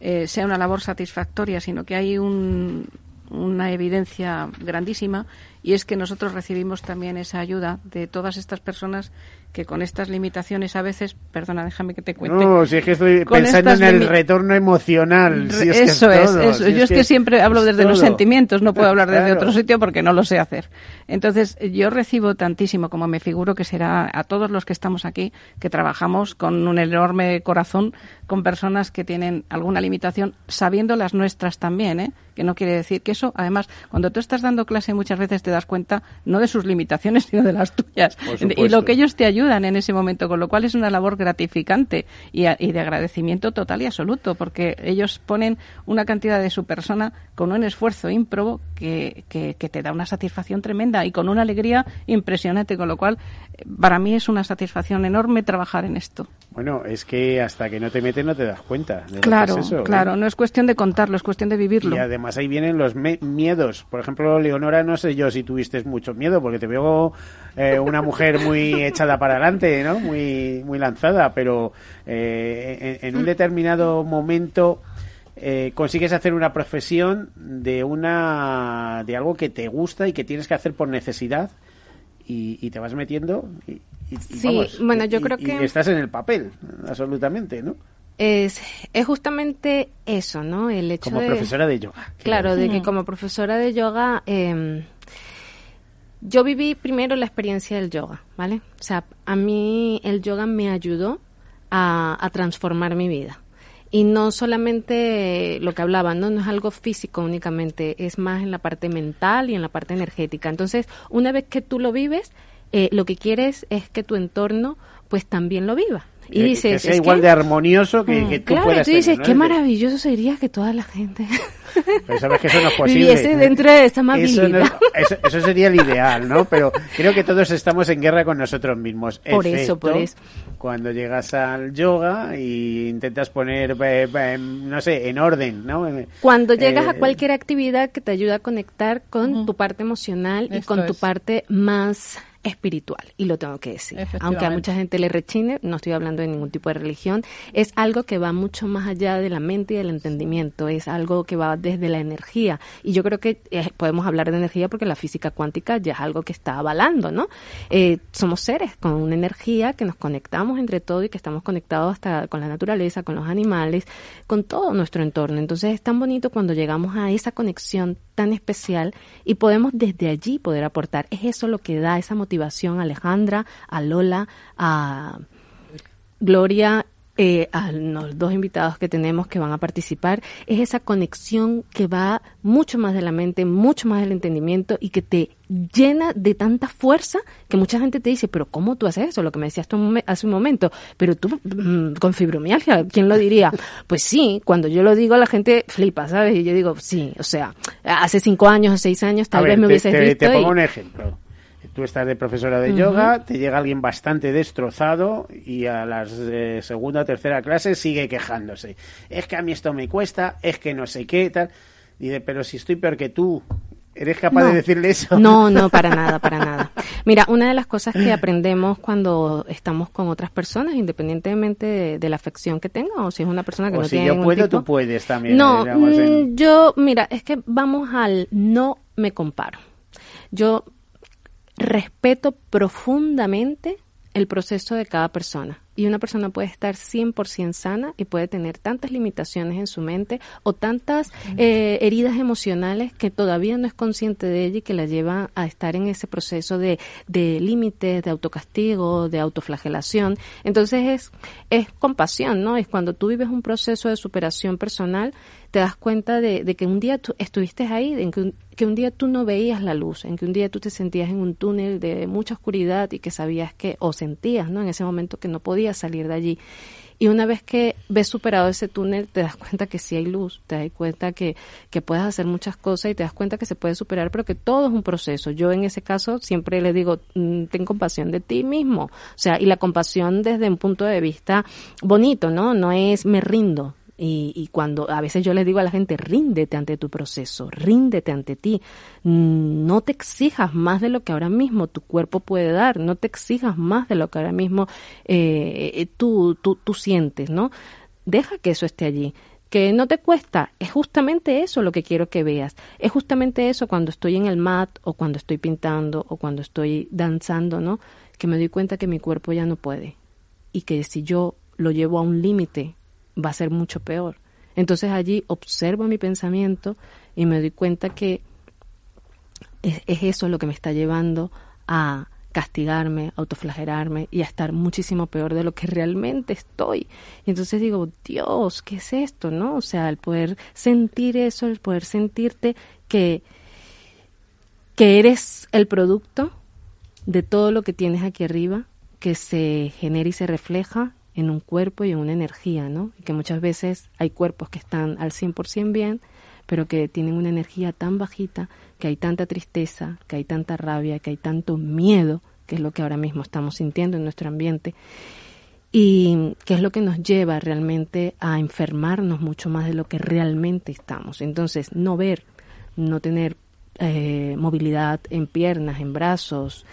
[SPEAKER 4] eh, sea una labor satisfactoria, sino que hay una evidencia grandísima y es que nosotros recibimos también esa ayuda de todas estas personas que con estas limitaciones a veces, perdona, déjame que te cuente.
[SPEAKER 2] No, si es que estoy pensando en el retorno emocional.
[SPEAKER 4] eso es, eso. yo es que, siempre hablo desde los sentimientos, no puedo hablar desde otro sitio porque no lo sé hacer. Entonces, yo recibo tantísimo, como me figuro que será a todos los que estamos aquí, que trabajamos con un enorme corazón, con personas que tienen alguna limitación, sabiendo las nuestras también, ¿eh? que no quiere decir que eso, además, cuando tú estás dando clase muchas veces te das cuenta no de sus limitaciones, sino de las tuyas. Y lo que ellos te ayudan en ese momento, con lo cual es una labor gratificante y, y de agradecimiento total y absoluto, porque ellos ponen una cantidad de su persona con un esfuerzo ímprobo que, que, que te da una satisfacción tremenda y con una alegría impresionante, con lo cual para mí es una satisfacción enorme trabajar en esto.
[SPEAKER 2] Bueno, es que hasta que no te metes no te das cuenta. De
[SPEAKER 4] claro,
[SPEAKER 2] lo que es eso, ¿eh?
[SPEAKER 4] claro, no es cuestión de contarlo, es cuestión de vivirlo.
[SPEAKER 2] Y además ahí vienen los miedos. Por ejemplo, Leonora, no sé yo si tuviste mucho miedo, porque te veo eh, una mujer muy echada para adelante, ¿no? Muy, muy lanzada, pero eh, en, en, un determinado momento eh, consigues hacer una profesión de una de algo que te gusta y que tienes que hacer por necesidad y, te vas metiendo y,
[SPEAKER 8] sí, bueno, yo creo que
[SPEAKER 2] estás en el papel, absolutamente, ¿no?
[SPEAKER 8] Es, es justamente eso, ¿no? El hecho
[SPEAKER 2] como profesora de yoga.
[SPEAKER 8] Claro, de que como profesora de yoga, eh, yo viví primero la experiencia del yoga, ¿vale? O sea, a mí el yoga me ayudó a, transformar mi vida y no solamente lo que hablaban, ¿no? no es algo físico únicamente, es más en la parte mental y en la parte energética. Entonces, una vez que tú lo vives, eh, lo que quieres es que tu entorno pues también lo viva.
[SPEAKER 2] Y dices, que sea igual de armonioso que, mm, que tú
[SPEAKER 8] claro, tú dices, qué maravilloso sería que toda la gente
[SPEAKER 2] pero sabes que eso no es posible.
[SPEAKER 8] Viviese dentro de esa amabilidad.
[SPEAKER 2] Eso, eso, sería el ideal, ¿no? Pero creo que todos estamos en guerra con nosotros mismos.
[SPEAKER 8] Por eso, por eso.
[SPEAKER 2] Cuando llegas al yoga y intentas poner, eh, eh, no sé, en orden, ¿no?
[SPEAKER 8] Cuando llegas a eh, cualquier actividad que te ayuda a conectar con tu parte emocional y con tu parte más espiritual, y lo tengo que decir. Aunque a mucha gente le rechine, no estoy hablando de ningún tipo de religión, es algo que va mucho más allá de la mente y del entendimiento, es algo que va desde la energía. Y yo creo que eh, podemos hablar de energía porque la física cuántica ya es algo que está avalando, ¿no? Eh, somos seres con una energía que nos conectamos entre todo y que estamos conectados hasta con la naturaleza, con los animales, con todo nuestro entorno. Entonces es tan bonito cuando llegamos a esa conexión tan especial y podemos desde allí poder aportar. Es eso lo que da esa motivación a Alejandra, a Lola, a Gloria eh, a los dos invitados que tenemos que van a participar, es esa conexión que va mucho más de la mente, mucho más del entendimiento y que te llena de tanta fuerza que mucha gente te dice, pero ¿cómo tú haces eso? Lo que me decías tú hace un momento, pero tú mm, con fibromialgia, ¿quién lo diría? Pues sí, cuando yo lo digo la gente flipa, ¿sabes? Y yo digo, sí, o sea, hace cinco años o seis años tal vez me hubieses visto.
[SPEAKER 2] Te pongo un ejemplo tú estás de profesora de yoga, te llega alguien bastante destrozado y a la eh, segunda o tercera clase sigue quejándose. Es que a mí esto me cuesta, es que no sé qué, tal. Dice, pero si estoy peor que tú, ¿Eres capaz de decirle eso?
[SPEAKER 8] No, no, para nada, para nada. Mira, una de las cosas que aprendemos cuando estamos con otras personas, independientemente de, la afección que tenga, o si es una persona que
[SPEAKER 2] o
[SPEAKER 8] no
[SPEAKER 2] si
[SPEAKER 8] tiene.
[SPEAKER 2] Si yo puedo, tú puedes también.
[SPEAKER 8] No, mm, yo, mira, es que vamos al no me comparo. Yo respeto profundamente el proceso de cada persona. Y una persona puede estar 100% sana y puede tener tantas limitaciones en su mente o tantas eh, heridas emocionales que todavía no es consciente de ella y que la lleva a estar en ese proceso de, de límites, de autocastigo, de autoflagelación. Entonces es, es compasión, ¿no? Es cuando tú vives un proceso de superación personal, te das cuenta de, de que un día tú estuviste ahí, en que un, que un día tú no veías la luz, en que un día tú te sentías en un túnel de mucha oscuridad y que sabías que, o sentías, ¿no? En ese momento que no podías salir de allí. Y una vez que ves superado ese túnel, te das cuenta que sí hay luz, te das cuenta que, que puedes hacer muchas cosas y te das cuenta que se puede superar, pero que todo es un proceso. Yo en ese caso siempre le digo, mm, ten compasión de ti mismo. O sea, y la compasión desde un punto de vista bonito, ¿no? No es me rindo, y, y, cuando a veces yo les digo a la gente, ríndete ante tu proceso, ríndete ante ti. No te exijas más de lo que ahora mismo tu cuerpo puede dar, no te exijas más de lo que ahora mismo eh, tú, tú, tú sientes, ¿no? Deja que eso esté allí que no te cuesta, es justamente eso lo que quiero que veas. Es justamente eso cuando estoy en el mat o cuando estoy pintando o cuando estoy danzando, ¿no? Que me doy cuenta que mi cuerpo ya no puede y que si yo lo llevo a un límite va a ser mucho peor. Entonces allí observo mi pensamiento y me doy cuenta que es, eso lo que me está llevando a castigarme, autoflagelarme y a estar muchísimo peor de lo que realmente estoy. Y entonces digo, Dios, ¿qué es esto? ¿No? O sea, el poder sentir eso, el poder sentirte que que eres el producto de todo lo que tienes aquí arriba, que se genera y se refleja en un cuerpo y en una energía, ¿no? Y que muchas veces hay cuerpos que están al 100% bien, pero que tienen una energía tan bajita, que hay tanta tristeza, que hay tanta rabia, que hay tanto miedo, que es lo que ahora mismo estamos sintiendo en nuestro ambiente, y que es lo que nos lleva realmente a enfermarnos mucho más de lo que realmente estamos. Entonces, no ver, no tener eh, movilidad en piernas, en brazos,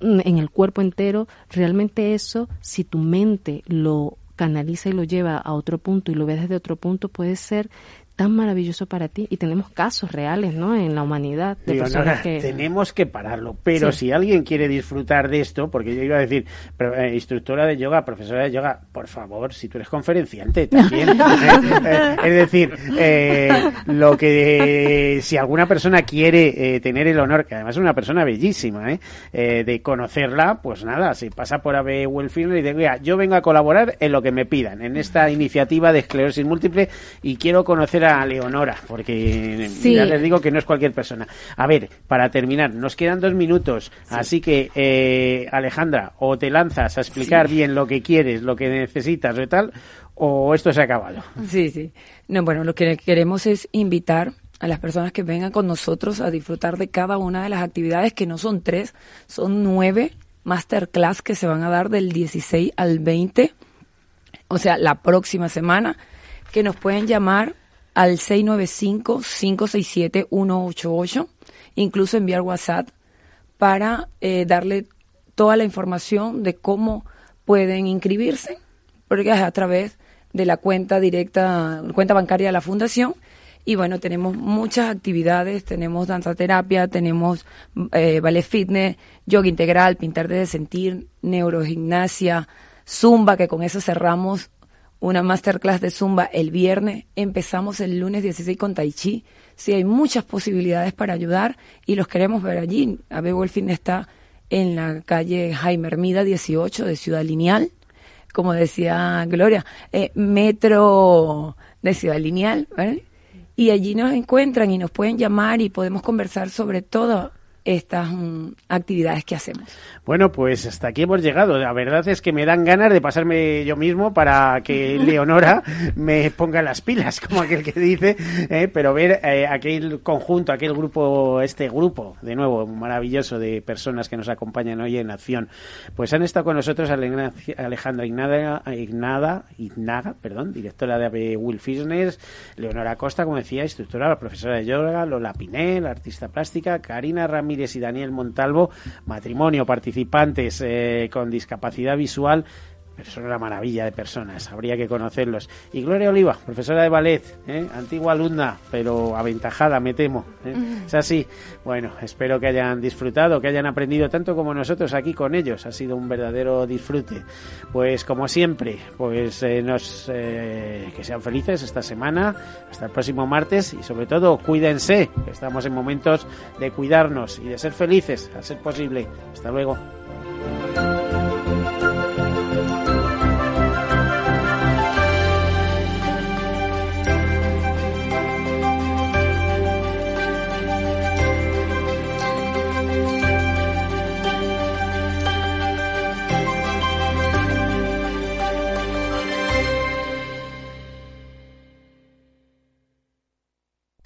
[SPEAKER 8] en el cuerpo entero, realmente eso, si tu mente lo canaliza y lo lleva a otro punto y lo ves desde otro punto, puede ser tan maravilloso para ti y tenemos casos reales ¿no? en la humanidad de personas que
[SPEAKER 2] tenemos que pararlo. Pero si alguien quiere disfrutar de esto porque yo iba a decir eh, instructora de yoga profesora de yoga por favor si tú eres conferenciante también. Eh, es decir eh, lo que si alguna persona quiere tener el honor que además es una persona bellísima de conocerla pues nada si pasa por AB Wellfield y dice yo vengo a colaborar en lo que me pidan en esta iniciativa de esclerosis múltiple y quiero conocer a Leonora, porque ya les digo que no es cualquier persona. A ver, para terminar, nos quedan dos minutos, así que eh, Alejandra, o te lanzas a explicar bien lo que quieres, lo que necesitas o tal, o esto se ha acabado.
[SPEAKER 3] Sí, sí. No, bueno, lo que queremos es invitar a las personas que vengan con nosotros a disfrutar de cada una de las actividades, que no son tres, son nueve masterclass que se van a dar del 16 al 20, o sea, la próxima semana, que nos pueden llamar al 695-567-188, incluso enviar WhatsApp para eh, darle toda la información de cómo pueden inscribirse, porque es a través de la cuenta directa, cuenta bancaria de la fundación. Y bueno, tenemos muchas actividades, tenemos danza terapia, tenemos eh, ballet fitness, yoga integral, pintar de sentir, neurogimnasia, zumba, que con eso cerramos una masterclass de Zumba el viernes, empezamos el lunes 16 con Tai Chi. Sí, hay muchas posibilidades para ayudar y los queremos ver allí. Abebo el fin está en la calle Jaime Hermida 18 de Ciudad Lineal, como decía Gloria, eh, metro de Ciudad Lineal, Y allí nos encuentran y nos pueden llamar y podemos conversar sobre todo estas mm, actividades que hacemos.
[SPEAKER 2] Bueno, pues hasta aquí hemos llegado. La verdad es que me dan ganas de pasarme yo mismo para que Leonora me ponga las pilas, como aquel que dice, ¿eh? pero ver eh, aquel conjunto, aquel grupo, este grupo, de nuevo, maravilloso de personas que nos acompañan hoy en acción. Pues han estado con nosotros Alejandra Ignada, Ignada, Ignaga, perdón, directora de Will Fitness, Leonora Costa, como decía, instructora, profesora de yoga, Lola Pinel, artista plástica, Karina Ramírez, y Daniel Montalvo, matrimonio, participantes eh, con discapacidad visual pero son una maravilla de personas, habría que conocerlos. Y Gloria Oliva, profesora de ballet, ¿eh? antigua alumna, pero aventajada, me temo. ¿eh? Es así. Bueno, espero que hayan disfrutado, que hayan aprendido tanto como nosotros aquí con ellos. Ha sido un verdadero disfrute. Pues como siempre, pues nos, que sean felices esta semana, hasta el próximo martes y sobre todo cuídense, que estamos en momentos de cuidarnos y de ser felices, a ser posible. Hasta luego.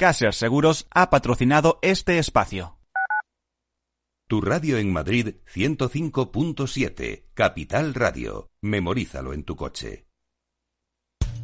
[SPEAKER 1] Caser Seguros ha patrocinado este espacio.
[SPEAKER 10] Tu radio en Madrid 105.7, Capital Radio. Memorízalo en tu coche.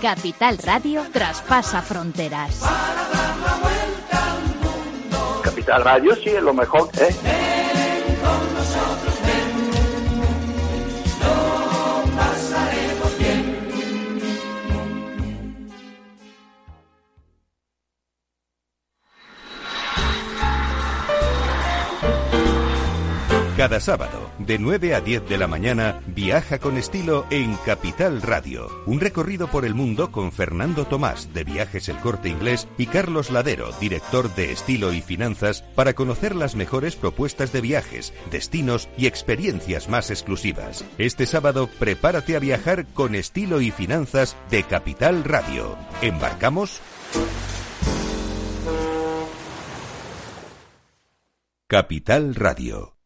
[SPEAKER 11] Capital Radio traspasa fronteras.
[SPEAKER 12] Para dar la vuelta al mundo.
[SPEAKER 13] Capital Radio sí es lo mejor, ¿eh?
[SPEAKER 12] Ven con nosotros,
[SPEAKER 10] Cada sábado, de 9 a 10 de la mañana, viaja con estilo en Capital Radio. Un recorrido por el mundo con Fernando Tomás, de Viajes El Corte Inglés, y Carlos Ladero, director de Estilo y Finanzas, para conocer las mejores propuestas de viajes, destinos y experiencias más exclusivas. Este sábado, prepárate a viajar con Estilo y Finanzas de Capital Radio. ¿Embarcamos? Capital Radio.